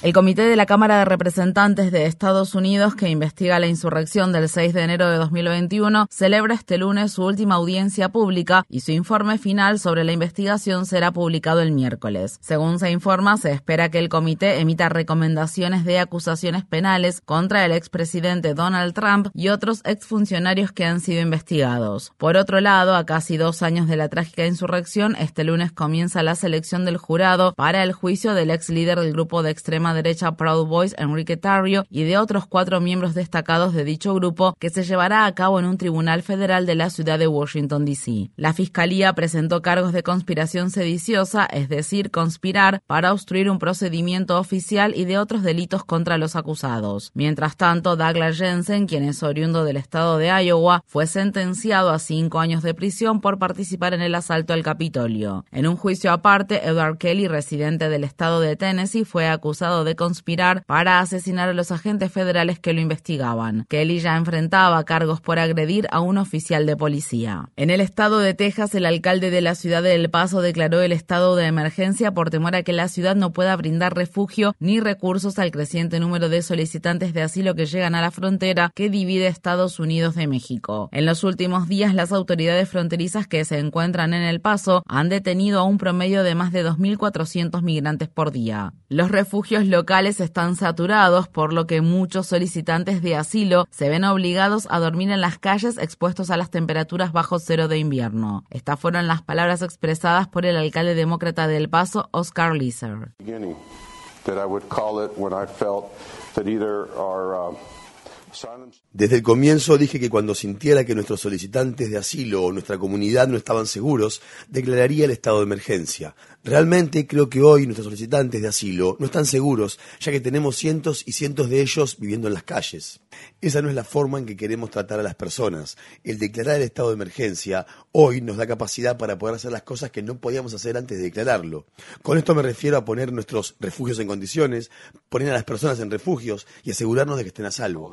El Comité de la Cámara de Representantes de Estados Unidos, que investiga la insurrección del 6 de enero de 2021, celebra este lunes su última audiencia pública y su informe final sobre la investigación será publicado el miércoles. Según se informa, se espera que el comité emita recomendaciones de acusaciones penales contra el expresidente Donald Trump y otros exfuncionarios que han sido investigados. Por otro lado, a casi dos años de la trágica insurrección, este lunes comienza la selección del jurado para el juicio del ex líder del grupo de extrema derecha Proud Boys Enrique Tarrio y de otros cuatro miembros destacados de dicho grupo que se llevará a cabo en un tribunal federal de la ciudad de Washington, D.C. La fiscalía presentó cargos de conspiración sediciosa, es decir, conspirar para obstruir un procedimiento oficial y de otros delitos contra los acusados. Mientras tanto, Douglas Jensen, quien es oriundo del estado de Iowa, fue sentenciado a cinco años de prisión por participar en el asalto al Capitolio. En un juicio aparte, Edward Kelly, residente del estado de Tennessee, fue acusado de conspirar para asesinar a los agentes federales que lo investigaban. Kelly ya enfrentaba cargos por agredir a un oficial de policía. En el estado de Texas, el alcalde de la ciudad de El Paso declaró el estado de emergencia por temor a que la ciudad no pueda brindar refugio ni recursos al creciente número de solicitantes de asilo que llegan a la frontera que divide Estados Unidos de México. En los últimos días, las autoridades fronterizas que se encuentran en El Paso han detenido a un promedio de más de 2.400 migrantes por día. Los refugios locales están saturados, por lo que muchos solicitantes de asilo se ven obligados a dormir en las calles expuestos a las temperaturas bajo cero de invierno. Estas fueron las palabras expresadas por el alcalde demócrata del Paso, Oscar Lizer. Desde el comienzo dije que cuando sintiera que nuestros solicitantes de asilo o nuestra comunidad no estaban seguros, declararía el estado de emergencia. Realmente creo que hoy nuestros solicitantes de asilo no están seguros, ya que tenemos cientos y cientos de ellos viviendo en las calles. Esa no es la forma en que queremos tratar a las personas. El declarar el estado de emergencia hoy nos da capacidad para poder hacer las cosas que no podíamos hacer antes de declararlo. Con esto me refiero a poner nuestros refugios en condiciones, poner a las personas en refugios y asegurarnos de que estén a salvo.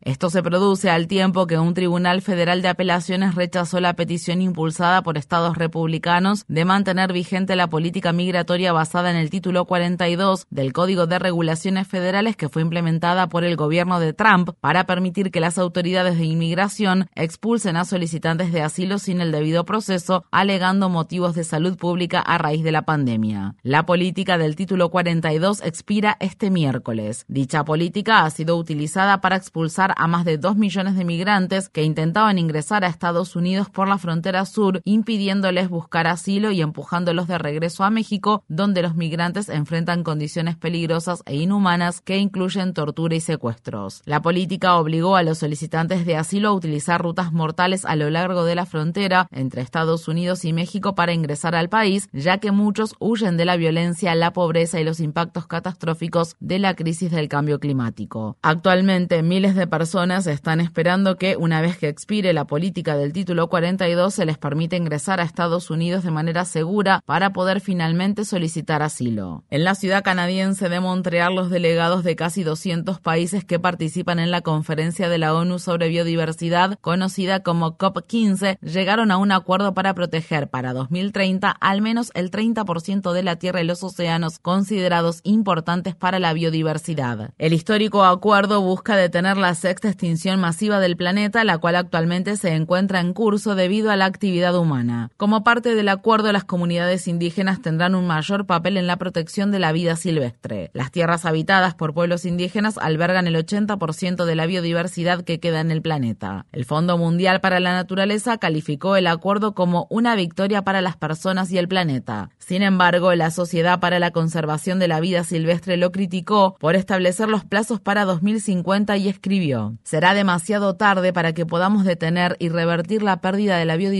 Esto se produce al tiempo que un tribunal federal de apelaciones rechazó la petición impulsada por estados republicanos de mantener vigente la política migratoria basada en el título 42 del Código de Regulaciones Federales que fue implementada por el gobierno de Trump para permitir que las autoridades de inmigración expulsen a solicitantes de asilo sin el debido proceso, alegando motivos de salud pública a raíz de la pandemia. La política del título 42 expira este miércoles. Dicha política ha sido utilizada para expulsar a más de 2 millones de migrantes que intentaban ingresar a Estados Unidos por la frontera sur, impidiéndoles buscar asilo y empujándolos de regreso a México, donde los migrantes enfrentan condiciones peligrosas e inhumanas que incluyen tortura y secuestros. La política obligó a los solicitantes de asilo a utilizar rutas mortales a lo largo de la frontera entre Estados Unidos y México para ingresar al país, ya que muchos huyen de la violencia, la pobreza y los impactos catastróficos de la crisis del cambio climático. Actualmente, miles de personas están esperando que, una vez que expire la política del título 42, se les permita ingresar a Estados Unidos de manera segura para poder finalmente solicitar asilo. En la ciudad canadiense de Montreal, los delegados de casi 200 países que participan en la conferencia de la ONU sobre biodiversidad, conocida como COP15, llegaron a un acuerdo para proteger para 2030 al menos el 30% de la tierra y los océanos considerados importantes para la biodiversidad. El histórico acuerdo busca detener la sexta extinción masiva del planeta, la cual actualmente se encuentra en curso debido a la actividad humana. Como parte del acuerdo, las comunidades indígenas tendrán un mayor papel en la protección de la vida silvestre. Las tierras habitadas por pueblos indígenas albergan el 80% de la biodiversidad que queda en el planeta. El Fondo Mundial para la Naturaleza calificó el acuerdo como una victoria para las personas y el planeta. Sin embargo, la Sociedad para la Conservación de la Vida Silvestre lo criticó por establecer los plazos para 2050 y escribió, será demasiado tarde para que podamos detener y revertir la pérdida de la biodiversidad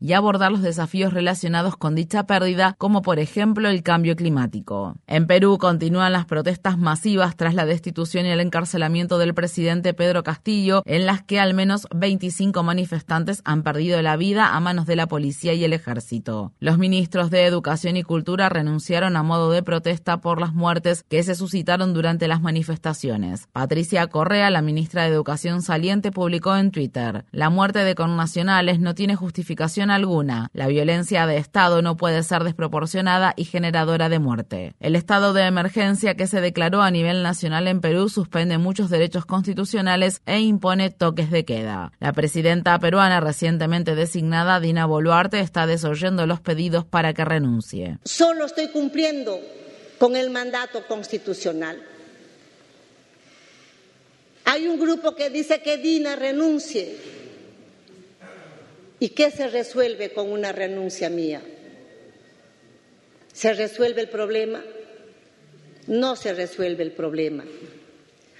y abordar los desafíos relacionados con dicha pérdida, como por ejemplo el cambio climático. En Perú continúan las protestas masivas tras la destitución y el encarcelamiento del presidente Pedro Castillo, en las que al menos 25 manifestantes han perdido la vida a manos de la policía y el ejército. Los ministros de Educación y Cultura renunciaron a modo de protesta por las muertes que se suscitaron durante las manifestaciones. Patricia Correa, la ministra de Educación saliente, publicó en Twitter, la muerte de connacionales no tiene justificación alguna. La violencia de Estado no puede ser desproporcionada y generadora de muerte. El estado de emergencia que se declaró a nivel nacional en Perú suspende muchos derechos constitucionales e impone toques de queda. La presidenta peruana recientemente designada, Dina Boluarte, está desoyendo los pedidos para que renuncie. Solo estoy cumpliendo con el mandato constitucional. Hay un grupo que dice que Dina renuncie. ¿Y qué se resuelve con una renuncia mía? ¿Se resuelve el problema? No se resuelve el problema.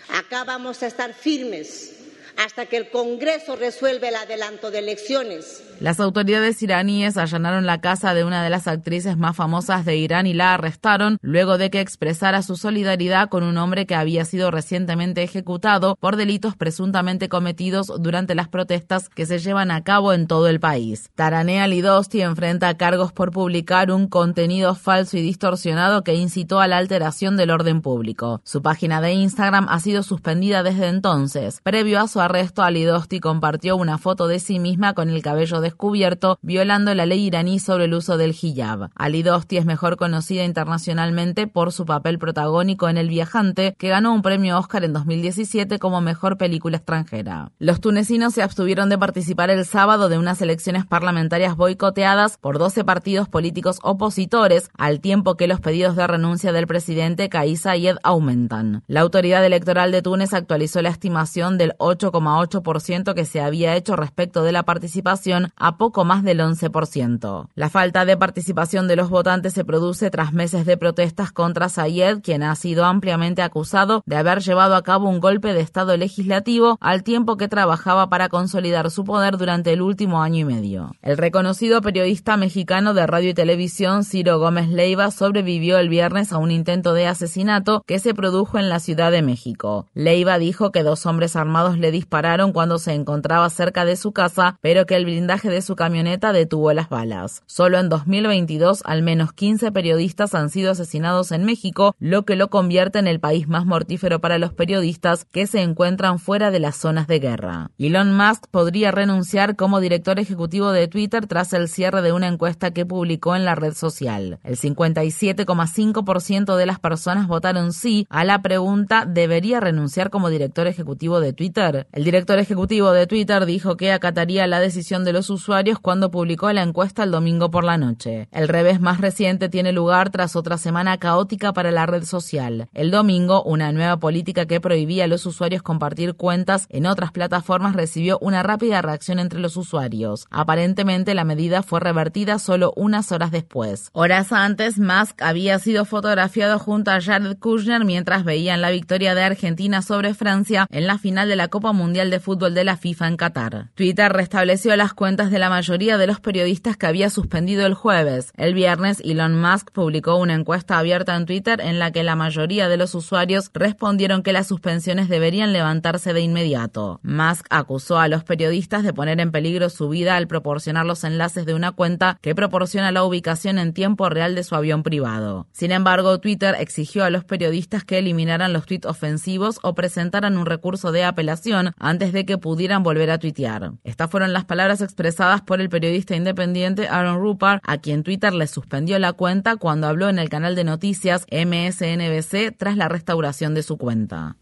Acá vamos a estar firmes hasta que el Congreso resuelva el adelanto de elecciones las autoridades iraníes allanaron la casa de una de las actrices más famosas de Irán y la arrestaron luego de que expresara su solidaridad con un hombre que había sido recientemente ejecutado por delitos presuntamente cometidos durante las protestas que se llevan a cabo en todo el país. Taranea Lidosti enfrenta cargos por publicar un contenido falso y distorsionado que incitó a la alteración del orden público. Su página de Instagram ha sido suspendida desde entonces. Previo a su arresto, Alidosti compartió una foto de sí misma con el cabello de descubierto violando la ley iraní sobre el uso del hijab. Ali Dosti es mejor conocida internacionalmente por su papel protagónico en El Viajante, que ganó un premio Oscar en 2017 como mejor película extranjera. Los tunecinos se abstuvieron de participar el sábado de unas elecciones parlamentarias boicoteadas por 12 partidos políticos opositores, al tiempo que los pedidos de renuncia del presidente Kais Saied aumentan. La autoridad electoral de Túnez actualizó la estimación del 8,8% que se había hecho respecto de la participación a poco más del 11%. La falta de participación de los votantes se produce tras meses de protestas contra Sayed, quien ha sido ampliamente acusado de haber llevado a cabo un golpe de Estado legislativo al tiempo que trabajaba para consolidar su poder durante el último año y medio. El reconocido periodista mexicano de radio y televisión Ciro Gómez Leiva sobrevivió el viernes a un intento de asesinato que se produjo en la Ciudad de México. Leiva dijo que dos hombres armados le dispararon cuando se encontraba cerca de su casa, pero que el blindaje de su camioneta detuvo las balas. Solo en 2022 al menos 15 periodistas han sido asesinados en México, lo que lo convierte en el país más mortífero para los periodistas que se encuentran fuera de las zonas de guerra. Elon Musk podría renunciar como director ejecutivo de Twitter tras el cierre de una encuesta que publicó en la red social. El 57,5% de las personas votaron sí a la pregunta ¿debería renunciar como director ejecutivo de Twitter? El director ejecutivo de Twitter dijo que acataría la decisión de los usuarios cuando publicó la encuesta el domingo por la noche. El revés más reciente tiene lugar tras otra semana caótica para la red social. El domingo, una nueva política que prohibía a los usuarios compartir cuentas en otras plataformas recibió una rápida reacción entre los usuarios. Aparentemente la medida fue revertida solo unas horas después. Horas antes, Musk había sido fotografiado junto a Jared Kushner mientras veían la victoria de Argentina sobre Francia en la final de la Copa Mundial de Fútbol de la FIFA en Qatar. Twitter restableció las cuentas de la mayoría de los periodistas que había suspendido el jueves. El viernes, Elon Musk publicó una encuesta abierta en Twitter en la que la mayoría de los usuarios respondieron que las suspensiones deberían levantarse de inmediato. Musk acusó a los periodistas de poner en peligro su vida al proporcionar los enlaces de una cuenta que proporciona la ubicación en tiempo real de su avión privado. Sin embargo, Twitter exigió a los periodistas que eliminaran los tweets ofensivos o presentaran un recurso de apelación antes de que pudieran volver a tuitear. Estas fueron las palabras expresadas por el periodista independiente Aaron Rupert, a quien Twitter le suspendió la cuenta cuando habló en el canal de noticias MSNBC tras la restauración de su cuenta.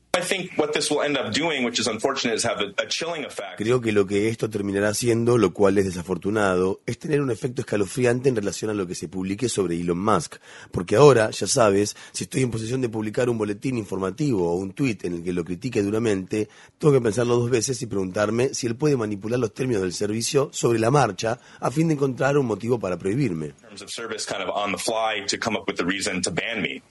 Creo que lo que esto terminará haciendo, lo cual es desafortunado, es tener un efecto escalofriante en relación a lo que se publique sobre Elon Musk. Porque ahora, ya sabes, si estoy en posesión de publicar un boletín informativo o un tweet en el que lo critique duramente, tengo que pensarlo dos veces y preguntarme si él puede manipular los términos del servicio sobre la marcha a fin de encontrar un motivo para prohibirme.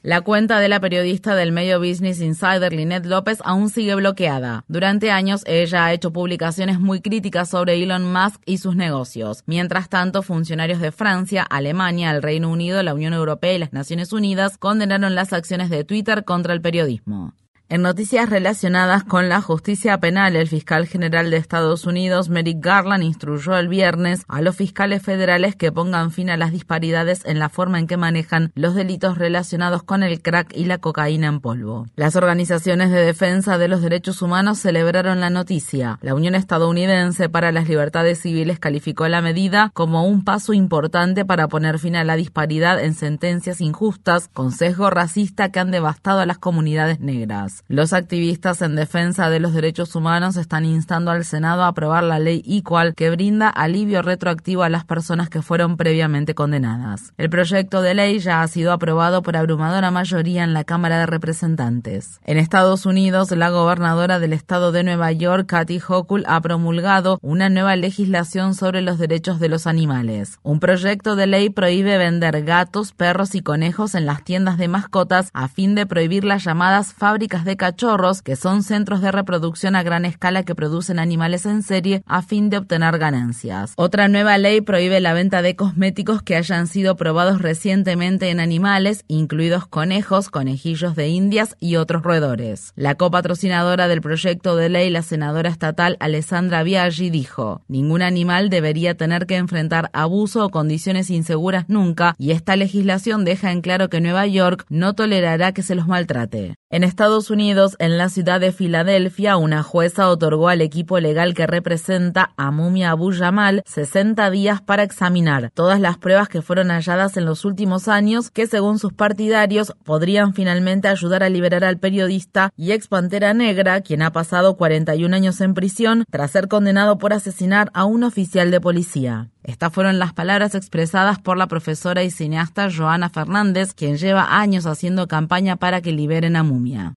La cuenta de la periodista del medio Business Insider, Lynette López, aún sigue bloqueada. Durante años, ella ha hecho publicaciones muy críticas sobre Elon Musk y sus negocios. Mientras tanto, funcionarios de Francia, Alemania, el Reino Unido, la Unión Europea y las Naciones Unidas condenaron las acciones de Twitter contra el periodismo. En noticias relacionadas con la justicia penal, el fiscal general de Estados Unidos, Merrick Garland, instruyó el viernes a los fiscales federales que pongan fin a las disparidades en la forma en que manejan los delitos relacionados con el crack y la cocaína en polvo. Las organizaciones de defensa de los derechos humanos celebraron la noticia. La Unión Estadounidense para las Libertades Civiles calificó la medida como un paso importante para poner fin a la disparidad en sentencias injustas con sesgo racista que han devastado a las comunidades negras. Los activistas en defensa de los derechos humanos están instando al Senado a aprobar la ley Equal que brinda alivio retroactivo a las personas que fueron previamente condenadas. El proyecto de ley ya ha sido aprobado por abrumadora mayoría en la Cámara de Representantes. En Estados Unidos, la gobernadora del estado de Nueva York, Kathy Hochul, ha promulgado una nueva legislación sobre los derechos de los animales. Un proyecto de ley prohíbe vender gatos, perros y conejos en las tiendas de mascotas a fin de prohibir las llamadas fábricas de cachorros, que son centros de reproducción a gran escala que producen animales en serie a fin de obtener ganancias. Otra nueva ley prohíbe la venta de cosméticos que hayan sido probados recientemente en animales, incluidos conejos, conejillos de indias y otros roedores. La copatrocinadora del proyecto de ley, la senadora estatal Alessandra Biaggi, dijo, ningún animal debería tener que enfrentar abuso o condiciones inseguras nunca, y esta legislación deja en claro que Nueva York no tolerará que se los maltrate. En Estados Unidos, en la ciudad de Filadelfia, una jueza otorgó al equipo legal que representa a Mumia Abu Jamal 60 días para examinar todas las pruebas que fueron halladas en los últimos años que, según sus partidarios, podrían finalmente ayudar a liberar al periodista y ex Pantera Negra, quien ha pasado 41 años en prisión tras ser condenado por asesinar a un oficial de policía. Estas fueron las palabras expresadas por la profesora y cineasta Joana Fernández, quien lleva años haciendo campaña para que liberen a Mumia.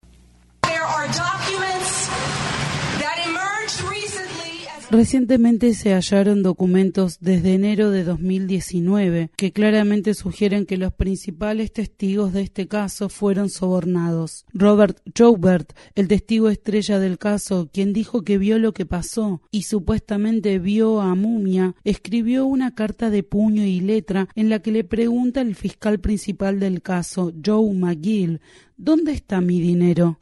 Recientemente se hallaron documentos desde enero de 2019 que claramente sugieren que los principales testigos de este caso fueron sobornados. Robert Joubert, el testigo estrella del caso, quien dijo que vio lo que pasó y supuestamente vio a Mumia, escribió una carta de puño y letra en la que le pregunta al fiscal principal del caso, Joe McGill, ¿dónde está mi dinero?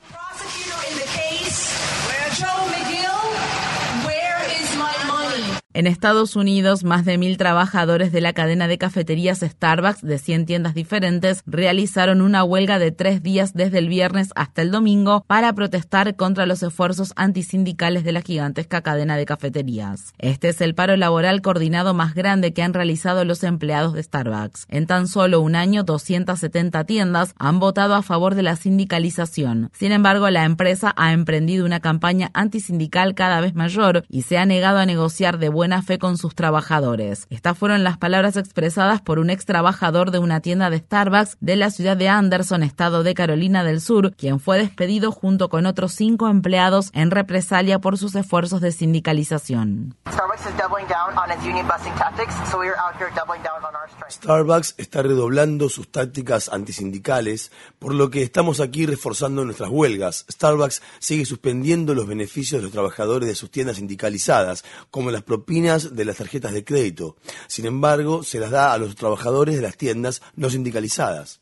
En Estados Unidos, más de mil trabajadores de la cadena de cafeterías Starbucks de 100 tiendas diferentes realizaron una huelga de tres días desde el viernes hasta el domingo para protestar contra los esfuerzos antisindicales de la gigantesca cadena de cafeterías. Este es el paro laboral coordinado más grande que han realizado los empleados de Starbucks. En tan solo un año, 270 tiendas han votado a favor de la sindicalización. Sin embargo, la empresa ha emprendido una campaña antisindical cada vez mayor y se ha negado a negociar de buena fe con sus trabajadores. Estas fueron las palabras expresadas por un ex trabajador de una tienda de Starbucks de la ciudad de Anderson, estado de Carolina del Sur, quien fue despedido junto con otros cinco empleados en represalia por sus esfuerzos de sindicalización. Starbucks está redoblando sus tácticas antisindicales, por lo que estamos aquí reforzando nuestras huelgas. Starbucks sigue suspendiendo los beneficios de los trabajadores de sus tiendas sindicalizadas, como las propinas de las tarjetas de crédito. Sin embargo, se las da a los trabajadores de las tiendas no sindicalizadas.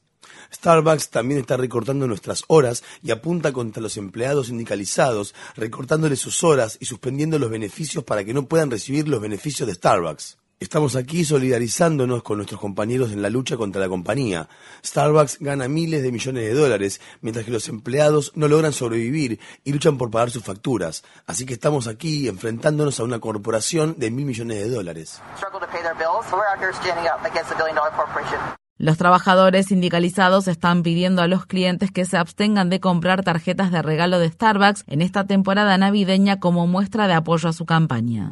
Starbucks también está recortando nuestras horas y apunta contra los empleados sindicalizados, recortándoles sus horas y suspendiendo los beneficios para que no puedan recibir los beneficios de Starbucks. Estamos aquí solidarizándonos con nuestros compañeros en la lucha contra la compañía. Starbucks gana miles de millones de dólares, mientras que los empleados no logran sobrevivir y luchan por pagar sus facturas. Así que estamos aquí enfrentándonos a una corporación de mil millones de dólares. Los trabajadores sindicalizados están pidiendo a los clientes que se abstengan de comprar tarjetas de regalo de Starbucks en esta temporada navideña como muestra de apoyo a su campaña.